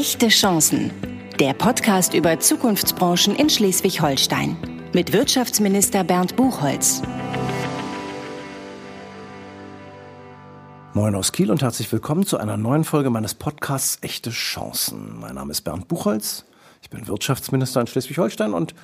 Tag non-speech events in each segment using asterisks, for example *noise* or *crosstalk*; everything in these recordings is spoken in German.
Echte Chancen. Der Podcast über Zukunftsbranchen in Schleswig-Holstein. Mit Wirtschaftsminister Bernd Buchholz. Moin aus Kiel und herzlich willkommen zu einer neuen Folge meines Podcasts Echte Chancen. Mein Name ist Bernd Buchholz. Ich bin Wirtschaftsminister in Schleswig-Holstein und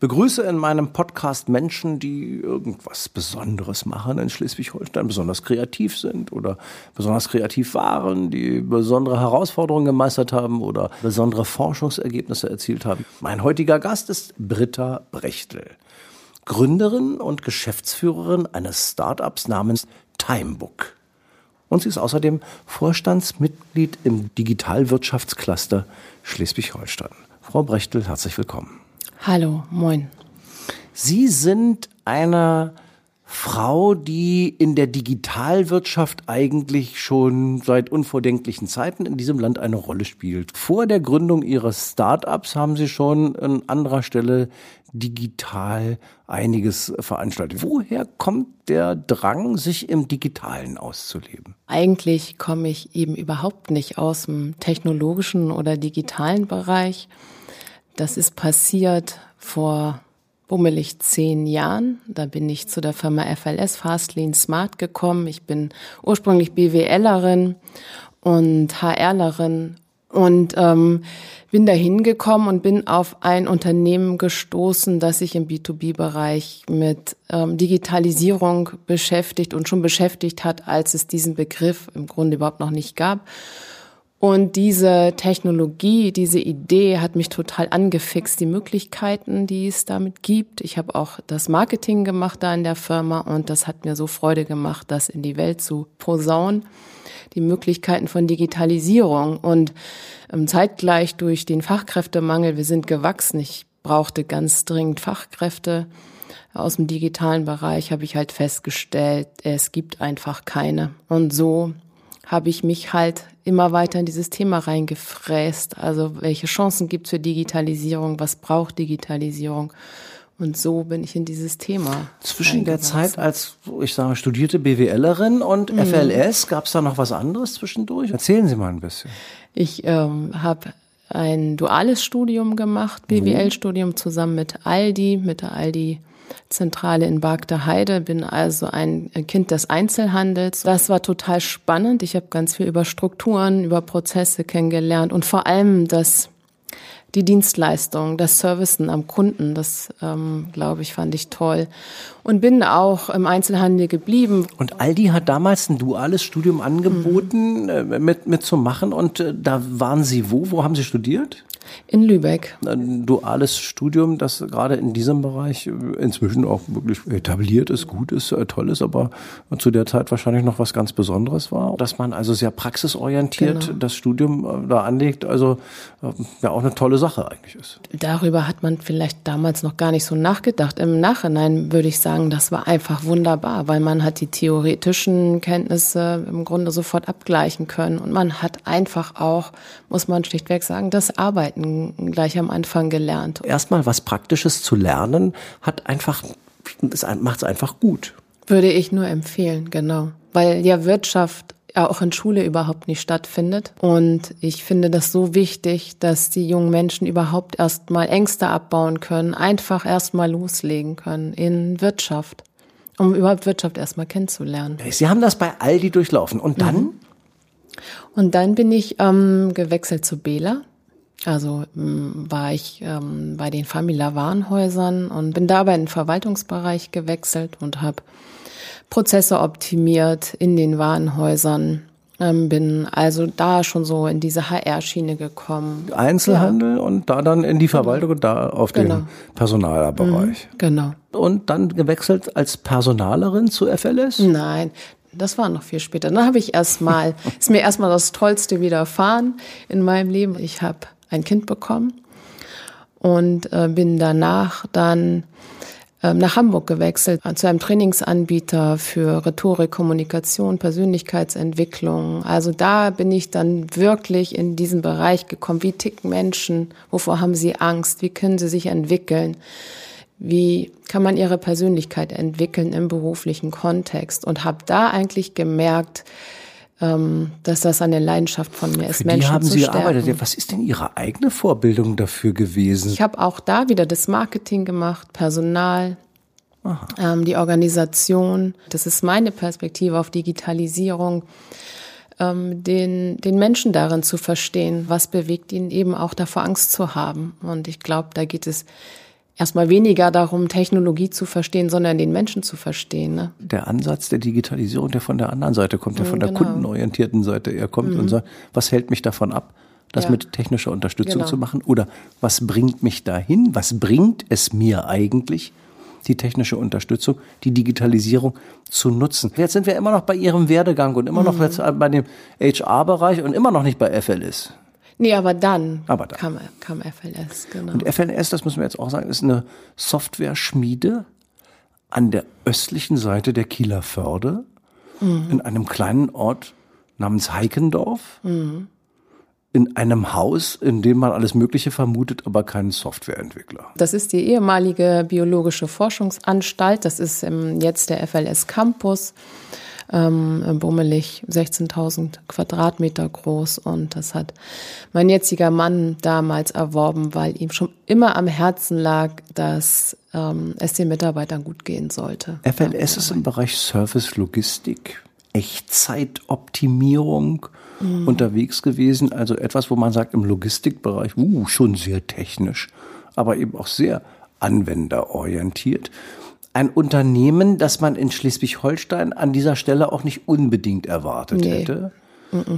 begrüße in meinem Podcast Menschen, die irgendwas Besonderes machen in Schleswig-Holstein, besonders kreativ sind oder besonders kreativ waren, die besondere Herausforderungen gemeistert haben oder besondere Forschungsergebnisse erzielt haben. Mein heutiger Gast ist Britta Brechtel, Gründerin und Geschäftsführerin eines Startups namens Timebook. Und sie ist außerdem Vorstandsmitglied im Digitalwirtschaftscluster Schleswig-Holstein. Frau Brechtel, herzlich willkommen. Hallo, moin. Sie sind eine Frau, die in der Digitalwirtschaft eigentlich schon seit unvordenklichen Zeiten in diesem Land eine Rolle spielt. Vor der Gründung ihres Startups haben Sie schon an anderer Stelle digital einiges veranstaltet. Woher kommt der Drang, sich im Digitalen auszuleben? Eigentlich komme ich eben überhaupt nicht aus dem technologischen oder digitalen Bereich. Das ist passiert vor bummelig zehn Jahren. Da bin ich zu der Firma FLS Fastlane Smart gekommen. Ich bin ursprünglich BWLerin und HRlerin und ähm, bin da hingekommen und bin auf ein Unternehmen gestoßen, das sich im B2B-Bereich mit ähm, Digitalisierung beschäftigt und schon beschäftigt hat, als es diesen Begriff im Grunde überhaupt noch nicht gab. Und diese Technologie, diese Idee hat mich total angefixt, die Möglichkeiten, die es damit gibt. Ich habe auch das Marketing gemacht da in der Firma und das hat mir so Freude gemacht, das in die Welt zu posaunen. Die Möglichkeiten von Digitalisierung und ähm, zeitgleich durch den Fachkräftemangel, wir sind gewachsen. Ich brauchte ganz dringend Fachkräfte aus dem digitalen Bereich, habe ich halt festgestellt, es gibt einfach keine. Und so habe ich mich halt immer weiter in dieses Thema reingefräst. Also welche Chancen gibt es für Digitalisierung? Was braucht Digitalisierung? Und so bin ich in dieses Thema. Zwischen der Zeit als, ich sage, studierte BWLerin und mhm. FLS, gab es da noch was anderes zwischendurch? Erzählen Sie mal ein bisschen. Ich ähm, habe ein duales Studium gemacht, BWL-Studium zusammen mit Aldi, mit der Aldi Zentrale in Bagda Heide, bin also ein Kind des Einzelhandels. Das war total spannend. Ich habe ganz viel über Strukturen, über Prozesse kennengelernt und vor allem das die Dienstleistung, das Servicen am Kunden, das ähm, glaube ich, fand ich toll. Und bin auch im Einzelhandel geblieben. Und Aldi hat damals ein duales Studium angeboten, mhm. mit, mit zu machen. Und äh, da waren Sie wo? Wo haben Sie studiert? In Lübeck. Ein duales Studium, das gerade in diesem Bereich inzwischen auch wirklich etabliert ist, gut ist, äh, toll ist, aber zu der Zeit wahrscheinlich noch was ganz Besonderes war. Dass man also sehr praxisorientiert genau. das Studium äh, da anlegt, also äh, ja auch eine tolle Sache eigentlich ist. Darüber hat man vielleicht damals noch gar nicht so nachgedacht. Im Nachhinein würde ich sagen, das war einfach wunderbar, weil man hat die theoretischen Kenntnisse im Grunde sofort abgleichen können und man hat einfach auch, muss man schlichtweg sagen, das Arbeiten Arbeiten gleich am Anfang gelernt. Erstmal was Praktisches zu lernen, hat einfach, macht es einfach gut. Würde ich nur empfehlen, genau. Weil ja Wirtschaft ja auch in Schule überhaupt nicht stattfindet. Und ich finde das so wichtig, dass die jungen Menschen überhaupt erstmal Ängste abbauen können, einfach erstmal loslegen können in Wirtschaft, um überhaupt Wirtschaft erstmal kennenzulernen. Sie haben das bei Aldi durchlaufen und dann? Mhm. Und dann bin ich ähm, gewechselt zu Bela also war ich ähm, bei den Famila Warenhäusern und bin dabei in den Verwaltungsbereich gewechselt und habe Prozesse optimiert in den Warenhäusern. Ähm, bin also da schon so in diese HR-Schiene gekommen. Einzelhandel ja. und da dann in die genau. Verwaltung und da auf genau. den Personalbereich. Mhm, genau. Und dann gewechselt als Personalerin zu FLS? Nein, das war noch viel später. Dann habe ich erstmal, *laughs* ist mir erstmal das Tollste widerfahren in meinem Leben. Ich habe ein Kind bekommen und äh, bin danach dann äh, nach Hamburg gewechselt äh, zu einem Trainingsanbieter für Rhetorik, Kommunikation, Persönlichkeitsentwicklung. Also da bin ich dann wirklich in diesen Bereich gekommen. Wie ticken Menschen? Wovor haben sie Angst? Wie können sie sich entwickeln? Wie kann man ihre Persönlichkeit entwickeln im beruflichen Kontext? Und habe da eigentlich gemerkt, ähm, dass das eine Leidenschaft von mir ist, Für Menschen die haben zu Sie stärken. gearbeitet. Was ist denn Ihre eigene Vorbildung dafür gewesen? Ich habe auch da wieder das Marketing gemacht, Personal, ähm, die Organisation. Das ist meine Perspektive auf Digitalisierung, ähm, den, den Menschen darin zu verstehen, was bewegt ihn eben auch davor Angst zu haben. Und ich glaube, da geht es erstmal weniger darum, Technologie zu verstehen, sondern den Menschen zu verstehen. Ne? der Ansatz der Digitalisierung, der von der anderen Seite kommt, der von der genau. kundenorientierten Seite eher kommt und sagt, was hält mich davon ab, das Ja. mit technischer Unterstützung Genau. zu machen? Oder was bringt mich dahin? Was bringt es mir eigentlich, die technische Unterstützung, die Digitalisierung zu nutzen? Jetzt sind wir immer noch bei Ihrem Werdegang und immer noch jetzt bei dem HR-Bereich und immer noch nicht bei FLS. Nee, aber dann, Aber dann. Kam, kam FLS, genau. Und FLS, das müssen wir jetzt auch sagen, ist eine Software-Schmiede an der östlichen Seite der Kieler Förde in einem kleinen Ort namens Heikendorf. In einem Haus, in dem man alles Mögliche vermutet, aber keinen Softwareentwickler. Das ist die ehemalige biologische Forschungsanstalt. Das ist ähm, jetzt der FLS Campus. Ähm, bummelig 16.000 Quadratmeter groß und das hat mein jetziger Mann damals erworben, weil ihm schon immer am Herzen lag, dass ähm, es den Mitarbeitern gut gehen sollte. FLS ist im Bereich Service Logistik, Echtzeitoptimierung unterwegs gewesen. Also etwas, wo man sagt, im Logistikbereich, uh, schon sehr technisch, aber eben auch sehr anwenderorientiert. Ein Unternehmen, das man in Schleswig-Holstein an dieser Stelle auch nicht unbedingt erwartet Nee. hätte.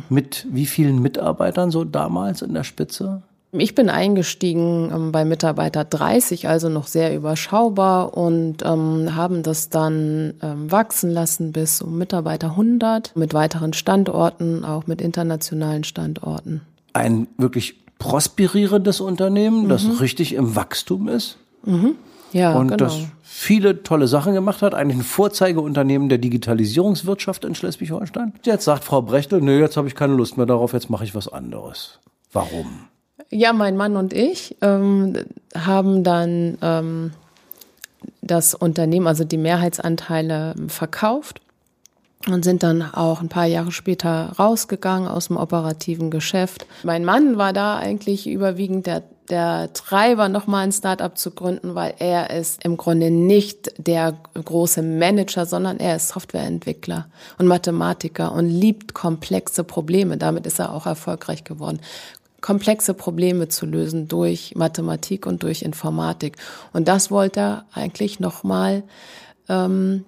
Mit wie vielen Mitarbeitern so damals in der Spitze? Ich bin eingestiegen ähm, bei Mitarbeiter 30, also noch sehr überschaubar und ähm, haben das dann ähm, wachsen lassen bis um Mitarbeiter 100 mit weiteren Standorten, auch mit internationalen Standorten. Ein wirklich prosperierendes Unternehmen, das richtig im Wachstum ist. Ja, und genau. das viele tolle Sachen gemacht hat. Eigentlich ein Vorzeigeunternehmen der Digitalisierungswirtschaft in Schleswig-Holstein. Jetzt sagt Frau Brechtel, nö, jetzt habe ich keine Lust mehr darauf, jetzt mache ich was anderes. Warum? Ja, mein Mann und ich ähm, haben dann ähm, das Unternehmen, also die Mehrheitsanteile ähm, verkauft und sind dann auch ein paar Jahre später rausgegangen aus dem operativen Geschäft. Mein Mann war da eigentlich überwiegend der, der Treiber, nochmal ein Startup zu gründen, weil er ist im Grunde nicht der große Manager, sondern er ist Softwareentwickler und Mathematiker und liebt komplexe Probleme. Damit ist er auch erfolgreich geworden komplexe Probleme zu lösen durch Mathematik und durch Informatik. Und das wollte er eigentlich nochmal ähm,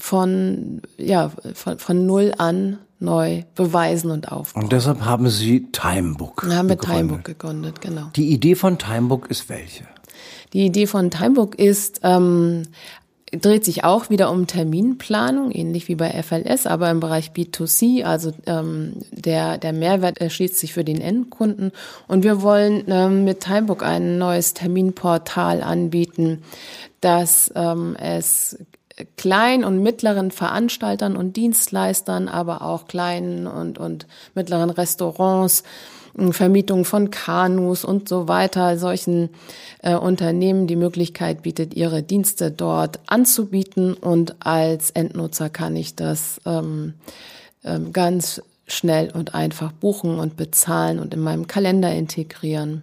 von, ja, von, von null an neu beweisen und aufbauen. Und deshalb haben Sie Timebook. Haben wir gegründet. Timebook gegründet, genau. Die Idee von Timebook ist welche? Die Idee von Timebook ist, ähm, dreht sich auch wieder um Terminplanung, ähnlich wie bei FLS, aber im Bereich B2C, also ähm, der, der Mehrwert erschließt sich für den Endkunden. Und wir wollen ähm, mit Timebook ein neues Terminportal anbieten, das ähm, es kleinen und mittleren Veranstaltern und Dienstleistern, aber auch kleinen und, und mittleren Restaurants, Vermietung von Kanus und so weiter, solchen äh, Unternehmen die Möglichkeit bietet, ihre Dienste dort anzubieten und als Endnutzer kann ich das ähm, ähm, ganz schnell und einfach buchen und bezahlen und in meinem Kalender integrieren.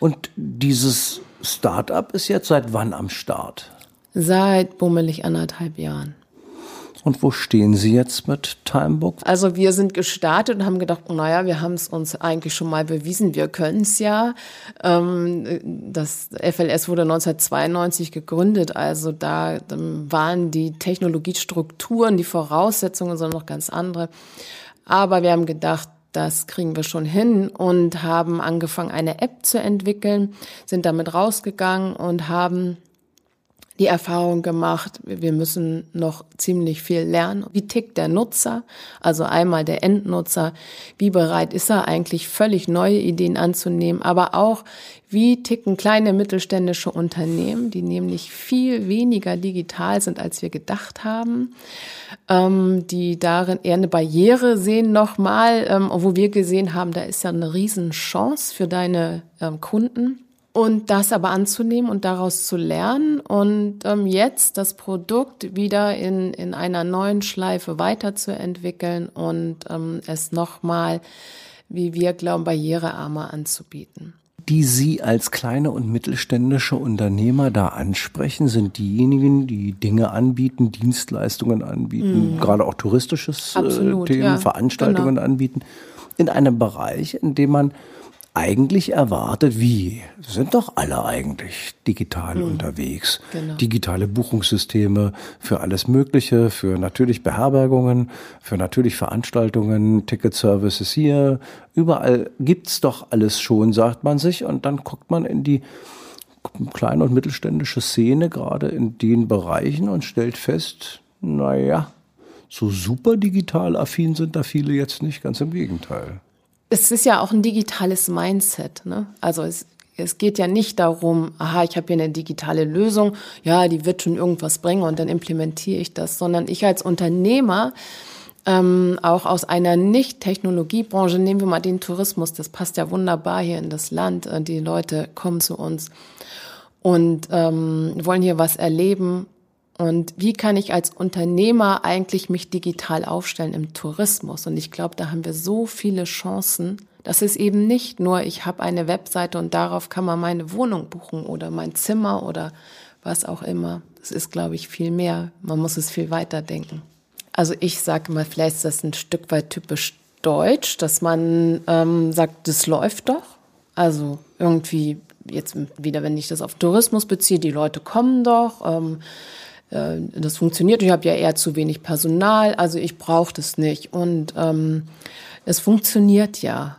Und dieses Startup ist jetzt seit wann am Start? Seit bummelig anderthalb Jahren. Und wo stehen Sie jetzt mit Timebook? Also wir sind gestartet und haben gedacht, naja, wir haben es uns eigentlich schon mal bewiesen, wir können es ja. Ähm, das FLS wurde 1992 gegründet, also da ähm, waren die Technologiestrukturen, die Voraussetzungen sind noch ganz andere. Aber wir haben gedacht, das kriegen wir schon hin und haben angefangen, eine App zu entwickeln, sind damit rausgegangen und haben die Erfahrung gemacht, wir müssen noch ziemlich viel lernen. Wie tickt der Nutzer? Also einmal der Endnutzer. Wie bereit ist er eigentlich, völlig neue Ideen anzunehmen? Aber auch, wie ticken kleine mittelständische Unternehmen, die nämlich viel weniger digital sind, als wir gedacht haben, ähm, die darin eher eine Barriere sehen nochmal, ähm, wo wir gesehen haben, da ist ja eine Riesenchance für deine ähm, Kunden. Und das aber anzunehmen und daraus zu lernen und ähm, jetzt das Produkt wieder in, in einer neuen Schleife weiterzuentwickeln und ähm, es nochmal, wie wir glauben, barrierearmer anzubieten die Sie als kleine und mittelständische Unternehmer da ansprechen, sind diejenigen, die Dinge anbieten, Dienstleistungen anbieten, mhm. gerade auch touristisches äh, Absolut, Themen, ja, Veranstaltungen genau. anbieten, in einem Bereich, in dem man eigentlich erwartet, wie sind doch alle eigentlich digital mhm. unterwegs. Genau. Digitale Buchungssysteme für alles Mögliche, für natürlich Beherbergungen, für natürlich Veranstaltungen, Ticket-Services hier. Überall gibt's doch alles schon, sagt man sich. Und dann guckt man in die kleine und mittelständische Szene, gerade in den Bereichen und stellt fest, naja, so super digital affin sind da viele jetzt nicht, ganz im Gegenteil es ist ja auch ein digitales Mindset. Ne? Also es, es geht ja nicht darum, aha, ich habe hier eine digitale Lösung, ja, die wird schon irgendwas bringen und dann implementiere ich das, sondern ich als Unternehmer, ähm, auch aus einer Nicht-Technologiebranche, nehmen wir mal den Tourismus, das passt ja wunderbar hier in das Land, äh, die Leute kommen zu uns und ähm, wollen hier was erleben und wie kann ich als Unternehmer eigentlich mich digital aufstellen im Tourismus? Und ich glaube, da haben wir so viele Chancen. Das ist eben nicht nur, ich habe eine Webseite und darauf kann man meine Wohnung buchen oder mein Zimmer oder was auch immer. Das ist, glaube ich, viel mehr. Man muss es viel weiter denken. Also ich sage mal, vielleicht ist das ein Stück weit typisch deutsch, dass man ähm, sagt, das läuft doch. Also irgendwie jetzt wieder, wenn ich das auf Tourismus beziehe, die Leute kommen doch. Ähm, äh, das funktioniert. Ich habe ja eher zu wenig Personal, also ich brauche das nicht. Und ähm, es funktioniert ja.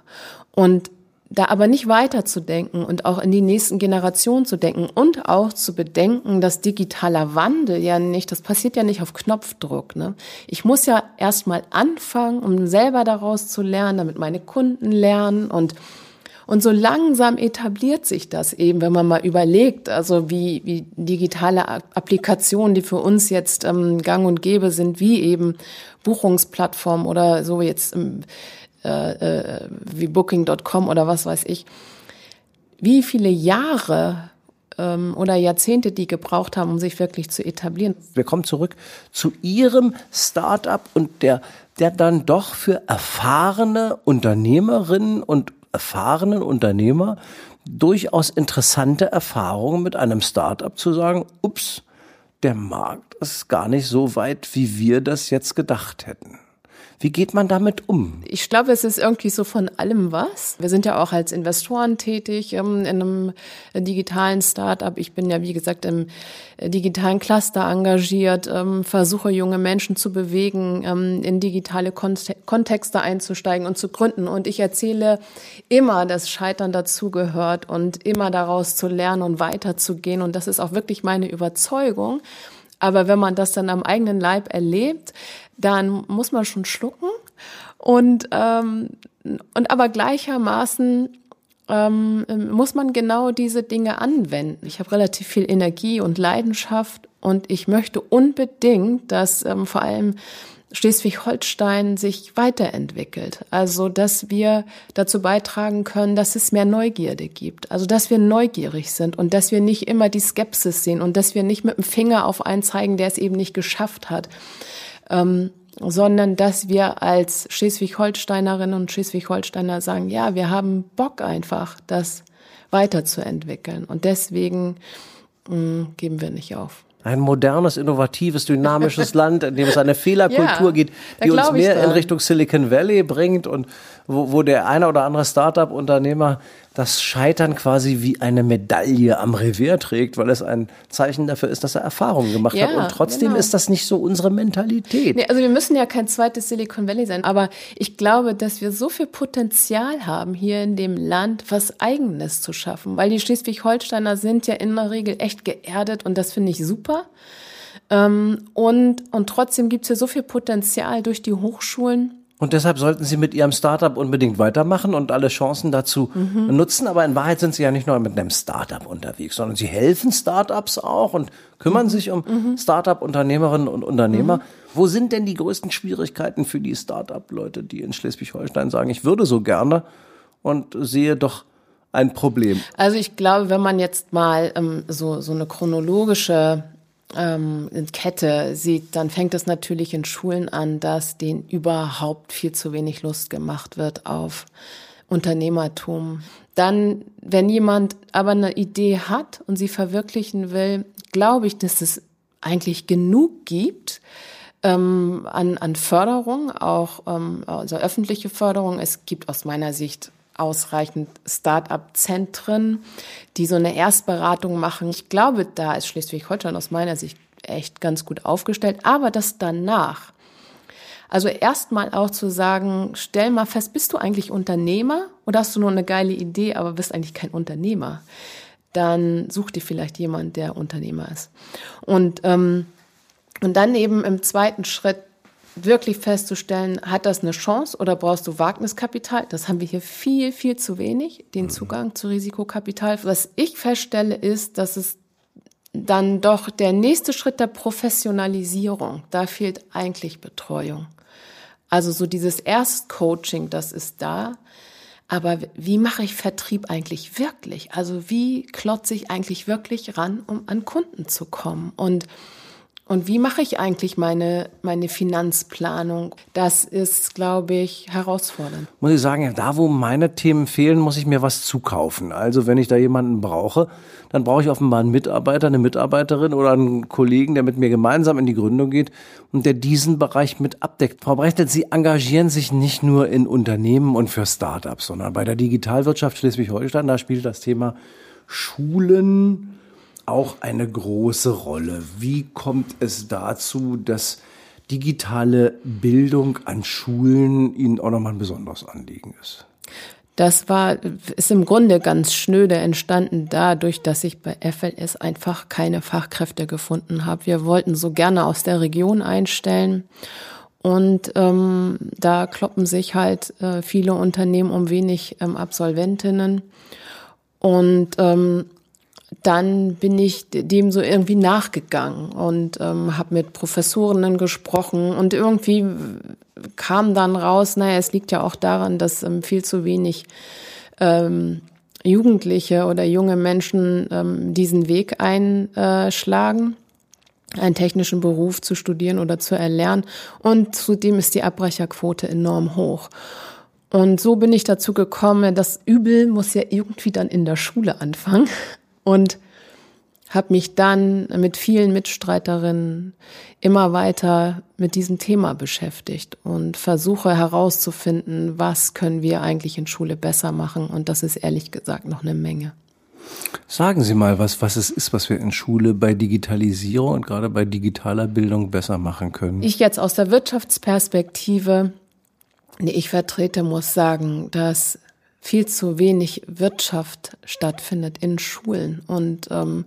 Und da aber nicht weiterzudenken und auch in die nächsten Generationen zu denken und auch zu bedenken, dass digitaler Wandel ja nicht, das passiert ja nicht auf Knopfdruck. Ne? Ich muss ja erstmal anfangen, um selber daraus zu lernen, damit meine Kunden lernen und und so langsam etabliert sich das eben, wenn man mal überlegt, also wie, wie digitale Applikationen, die für uns jetzt ähm, gang und gäbe sind, wie eben Buchungsplattformen oder so jetzt äh, äh, wie Booking.com oder was weiß ich, wie viele Jahre ähm, oder Jahrzehnte die gebraucht haben, um sich wirklich zu etablieren. Wir kommen zurück zu Ihrem Start-up und der, der dann doch für erfahrene Unternehmerinnen und erfahrenen Unternehmer durchaus interessante Erfahrungen mit einem Startup zu sagen, ups, der Markt ist gar nicht so weit, wie wir das jetzt gedacht hätten. Wie geht man damit um? Ich glaube, es ist irgendwie so von allem was. Wir sind ja auch als Investoren tätig ähm, in einem digitalen Start-up. Ich bin ja, wie gesagt, im äh, digitalen Cluster engagiert, ähm, versuche junge Menschen zu bewegen, ähm, in digitale Kontexte einzusteigen und zu gründen. Und ich erzähle immer, dass Scheitern dazugehört und immer daraus zu lernen und weiterzugehen. Und das ist auch wirklich meine Überzeugung. Aber wenn man das dann am eigenen Leib erlebt, dann muss man schon schlucken und ähm, und aber gleichermaßen ähm, muss man genau diese Dinge anwenden. Ich habe relativ viel Energie und Leidenschaft und ich möchte unbedingt, dass ähm, vor allem Schleswig-Holstein sich weiterentwickelt. Also, dass wir dazu beitragen können, dass es mehr Neugierde gibt. Also, dass wir neugierig sind und dass wir nicht immer die Skepsis sehen und dass wir nicht mit dem Finger auf einen zeigen, der es eben nicht geschafft hat. Ähm, sondern dass wir als Schleswig-Holsteinerinnen und Schleswig-Holsteiner sagen, ja, wir haben Bock einfach, das weiterzuentwickeln. Und deswegen mh, mm, geben wir nicht auf ein modernes, innovatives, dynamisches *laughs* Land, in dem es eine Fehlerkultur ja, geht, die uns mehr in Richtung Silicon Valley bringt und wo, wo der eine oder andere Startup-Unternehmer das Scheitern quasi wie eine Medaille am Revier trägt, weil es ein Zeichen dafür ist, dass er Erfahrungen gemacht ja, hat. Und trotzdem genau. ist das nicht so unsere Mentalität. Nee, also wir müssen ja kein zweites Silicon Valley sein, aber ich glaube, dass wir so viel Potenzial haben, hier in dem Land was Eigenes zu schaffen, weil die Schleswig-Holsteiner sind ja in der Regel echt geerdet und das finde ich super. Ähm, und, und trotzdem gibt es hier so viel Potenzial durch die Hochschulen und deshalb sollten Sie mit Ihrem Startup unbedingt weitermachen und alle Chancen dazu mhm. nutzen. Aber in Wahrheit sind Sie ja nicht nur mit einem Startup unterwegs, sondern Sie helfen Startups auch und kümmern sich um. Startup-Unternehmerinnen und Unternehmer. Mhm. Wo sind denn die größten Schwierigkeiten für die Startup-Leute, die in Schleswig-Holstein sagen, ich würde so gerne und sehe doch ein Problem? Also ich glaube, wenn man jetzt mal ähm, so, so eine chronologische ähm, Kette sieht, dann fängt es natürlich in Schulen an, dass denen überhaupt viel zu wenig Lust gemacht wird auf Unternehmertum. Dann, wenn jemand aber eine Idee hat und sie verwirklichen will, glaube ich, dass es eigentlich genug gibt ähm, an, an Förderung, auch ähm, also öffentliche Förderung. Es gibt aus meiner Sicht ausreichend Start-up-Zentren, die so eine Erstberatung machen. Ich glaube, da ist Schleswig-Holstein aus meiner Sicht echt ganz gut aufgestellt. Aber das danach, also erstmal auch zu sagen, stell mal fest, bist du eigentlich Unternehmer oder hast du nur eine geile Idee, aber bist eigentlich kein Unternehmer? Dann such dir vielleicht jemand, der Unternehmer ist. Und, ähm, und dann eben im zweiten Schritt wirklich festzustellen, hat das eine Chance oder brauchst du Wagniskapital? Das haben wir hier viel, viel zu wenig, den mhm. Zugang zu Risikokapital. Was ich feststelle, ist, dass es dann doch der nächste Schritt der Professionalisierung, da fehlt eigentlich Betreuung. Also so dieses Erstcoaching, das ist da. Aber wie mache ich Vertrieb eigentlich wirklich? Also wie klotze ich eigentlich wirklich ran, um an Kunden zu kommen? Und und wie mache ich eigentlich meine, meine Finanzplanung? Das ist, glaube ich, herausfordernd. Muss ich sagen, da wo meine Themen fehlen, muss ich mir was zukaufen. Also wenn ich da jemanden brauche, dann brauche ich offenbar einen Mitarbeiter, eine Mitarbeiterin oder einen Kollegen, der mit mir gemeinsam in die Gründung geht und der diesen Bereich mit abdeckt. Frau Brechtet, Sie engagieren sich nicht nur in Unternehmen und für Startups, sondern bei der Digitalwirtschaft Schleswig-Holstein, da spielt das Thema Schulen, auch eine große Rolle. Wie kommt es dazu, dass digitale Bildung an Schulen Ihnen auch nochmal ein besonderes Anliegen ist? Das war, ist im Grunde ganz schnöde entstanden dadurch, dass ich bei FLS einfach keine Fachkräfte gefunden habe. Wir wollten so gerne aus der Region einstellen. Und ähm, da kloppen sich halt äh, viele Unternehmen um wenig ähm, Absolventinnen. Und ähm, dann bin ich dem so irgendwie nachgegangen und ähm, habe mit Professorinnen gesprochen und irgendwie kam dann raus, naja, es liegt ja auch daran, dass ähm, viel zu wenig ähm, Jugendliche oder junge Menschen ähm, diesen Weg einschlagen, einen technischen Beruf zu studieren oder zu erlernen. Und zudem ist die Abbrecherquote enorm hoch. Und so bin ich dazu gekommen, das Übel muss ja irgendwie dann in der Schule anfangen und habe mich dann mit vielen Mitstreiterinnen immer weiter mit diesem Thema beschäftigt und versuche herauszufinden, was können wir eigentlich in Schule besser machen. Und das ist ehrlich gesagt noch eine Menge. Sagen Sie mal, was, was es ist, was wir in Schule bei Digitalisierung und gerade bei digitaler Bildung besser machen können. Ich jetzt aus der Wirtschaftsperspektive, die ich vertrete, muss sagen, dass viel zu wenig Wirtschaft stattfindet in Schulen. Und ähm,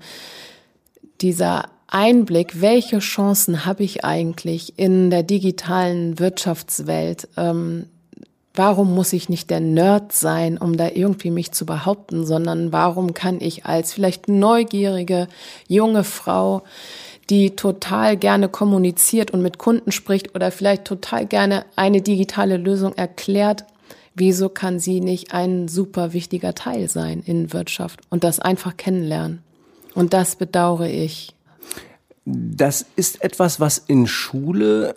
dieser Einblick, welche Chancen habe ich eigentlich in der digitalen Wirtschaftswelt? Ähm, warum muss ich nicht der Nerd sein, um da irgendwie mich zu behaupten, sondern warum kann ich als vielleicht neugierige junge Frau, die total gerne kommuniziert und mit Kunden spricht oder vielleicht total gerne eine digitale Lösung erklärt, Wieso kann sie nicht ein super wichtiger Teil sein in Wirtschaft und das einfach kennenlernen? Und das bedauere ich. Das ist etwas, was in Schule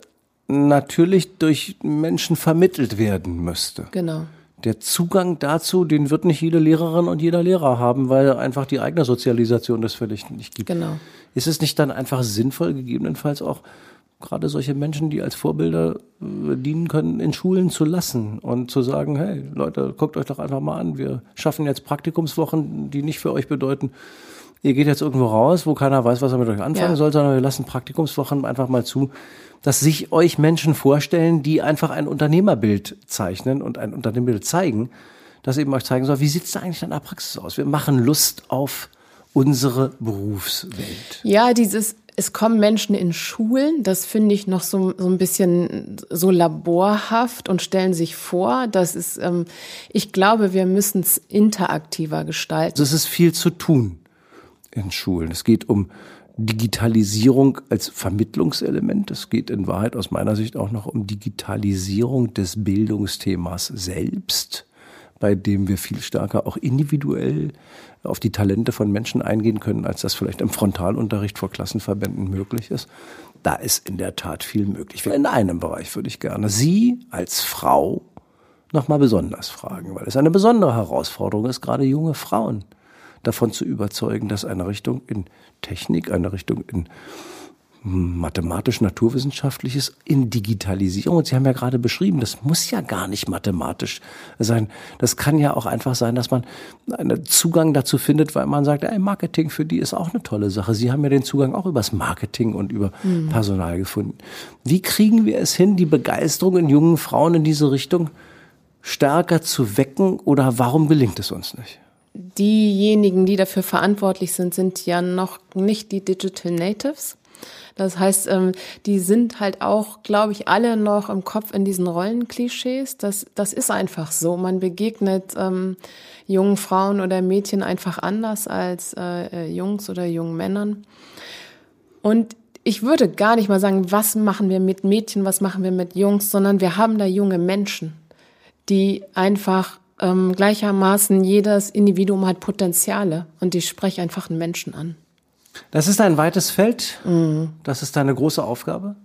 natürlich durch Menschen vermittelt werden müsste. Genau. Der Zugang dazu, den wird nicht jede Lehrerin und jeder Lehrer haben, weil einfach die eigene Sozialisation das völlig nicht gibt. Genau. Ist es nicht dann einfach sinnvoll, gegebenenfalls auch gerade solche Menschen, die als Vorbilder äh, dienen können, in Schulen zu lassen und zu sagen, hey Leute, guckt euch doch einfach mal an, wir schaffen jetzt Praktikumswochen, die nicht für euch bedeuten, ihr geht jetzt irgendwo raus, wo keiner weiß, was er mit euch anfangen ja. soll, sondern wir lassen Praktikumswochen einfach mal zu, dass sich euch Menschen vorstellen, die einfach ein Unternehmerbild zeichnen und ein Unternehmerbild zeigen, das eben euch zeigen soll, wie sieht es da eigentlich in der Praxis aus? Wir machen Lust auf unsere Berufswelt. Ja, dieses es kommen Menschen in Schulen, das finde ich noch so, so ein bisschen so laborhaft und stellen sich vor, das ist, ähm, ich glaube, wir müssen es interaktiver gestalten. Es ist viel zu tun in Schulen. Es geht um Digitalisierung als Vermittlungselement. Es geht in Wahrheit aus meiner Sicht auch noch um Digitalisierung des Bildungsthemas selbst bei dem wir viel stärker auch individuell auf die Talente von Menschen eingehen können, als das vielleicht im Frontalunterricht vor Klassenverbänden möglich ist. Da ist in der Tat viel möglich. In einem Bereich würde ich gerne Sie als Frau nochmal besonders fragen, weil es eine besondere Herausforderung ist, gerade junge Frauen davon zu überzeugen, dass eine Richtung in Technik, eine Richtung in mathematisch-naturwissenschaftliches in Digitalisierung. Und Sie haben ja gerade beschrieben, das muss ja gar nicht mathematisch sein. Das kann ja auch einfach sein, dass man einen Zugang dazu findet, weil man sagt, ey, Marketing für die ist auch eine tolle Sache. Sie haben ja den Zugang auch übers Marketing und über mhm. Personal gefunden. Wie kriegen wir es hin, die Begeisterung in jungen Frauen in diese Richtung stärker zu wecken oder warum gelingt es uns nicht? Diejenigen, die dafür verantwortlich sind, sind ja noch nicht die Digital Natives. Das heißt, ähm, die sind halt auch, glaube ich, alle noch im Kopf in diesen Rollenklischees. Das, das ist einfach so. Man begegnet ähm, jungen Frauen oder Mädchen einfach anders als äh, äh Jungs oder jungen Männern. Und ich würde gar nicht mal sagen, was machen wir mit Mädchen, was machen wir mit Jungs, sondern wir haben da junge Menschen die einfach ähm, gleichermaßen jedes Individuum hat Potenziale und ich spreche einfach einen Menschen an. Das ist ein weites Feld. Mhm. Das ist eine große Aufgabe.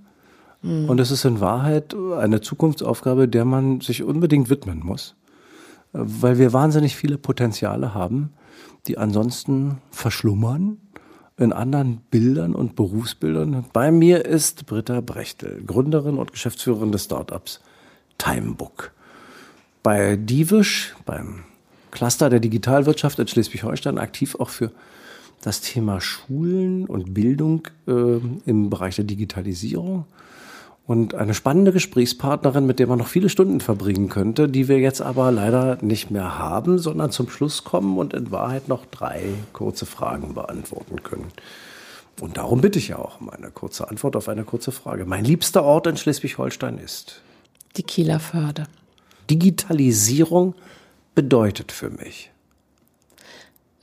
Mhm. Und es ist in Wahrheit eine Zukunftsaufgabe, der man sich unbedingt widmen muss, weil wir wahnsinnig viele Potenziale haben, die ansonsten verschlummern in anderen Bildern und Berufsbildern. Bei mir ist Britta Brechtel, Gründerin und Geschäftsführerin des Startups Timebook bei Divisch, beim Cluster der Digitalwirtschaft in Schleswig-Holstein, aktiv auch für das Thema Schulen und Bildung äh, im Bereich der Digitalisierung. Und eine spannende Gesprächspartnerin, mit der man noch viele Stunden verbringen könnte, die wir jetzt aber leider nicht mehr haben, sondern zum Schluss kommen und in Wahrheit noch drei kurze Fragen beantworten können. Und darum bitte ich ja auch um eine kurze Antwort auf eine kurze Frage. Mein liebster Ort in Schleswig-Holstein ist? Die Kieler Förde. Digitalisierung bedeutet für mich?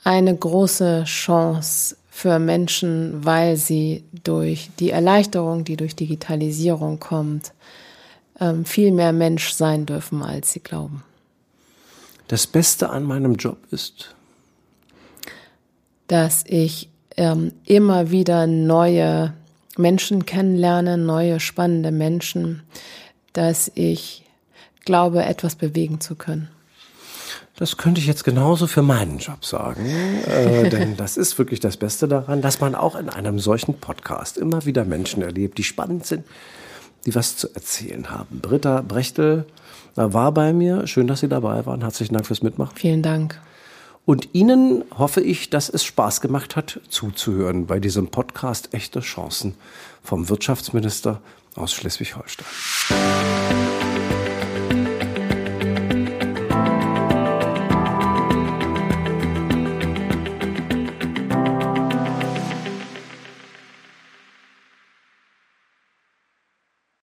Eine große Chance für Menschen, weil sie durch die Erleichterung, die durch Digitalisierung kommt, ähm, viel mehr Mensch sein dürfen, als sie glauben. Das Beste an meinem Job ist, dass ich ähm, immer wieder neue Menschen kennenlerne, neue spannende Menschen, dass ich glaube, etwas bewegen zu können. Das könnte ich jetzt genauso für meinen Job sagen, äh, *laughs* denn das ist wirklich das Beste daran, dass man auch in einem solchen Podcast immer wieder Menschen erlebt, die spannend sind, die was zu erzählen haben. Britta Brechtel war bei mir. Schön, dass Sie dabei waren. Herzlichen Dank fürs Mitmachen. Vielen Dank. Und Ihnen hoffe ich, dass es Spaß gemacht hat, zuzuhören bei diesem Podcast Echte Chancen vom Wirtschaftsminister aus Schleswig-Holstein.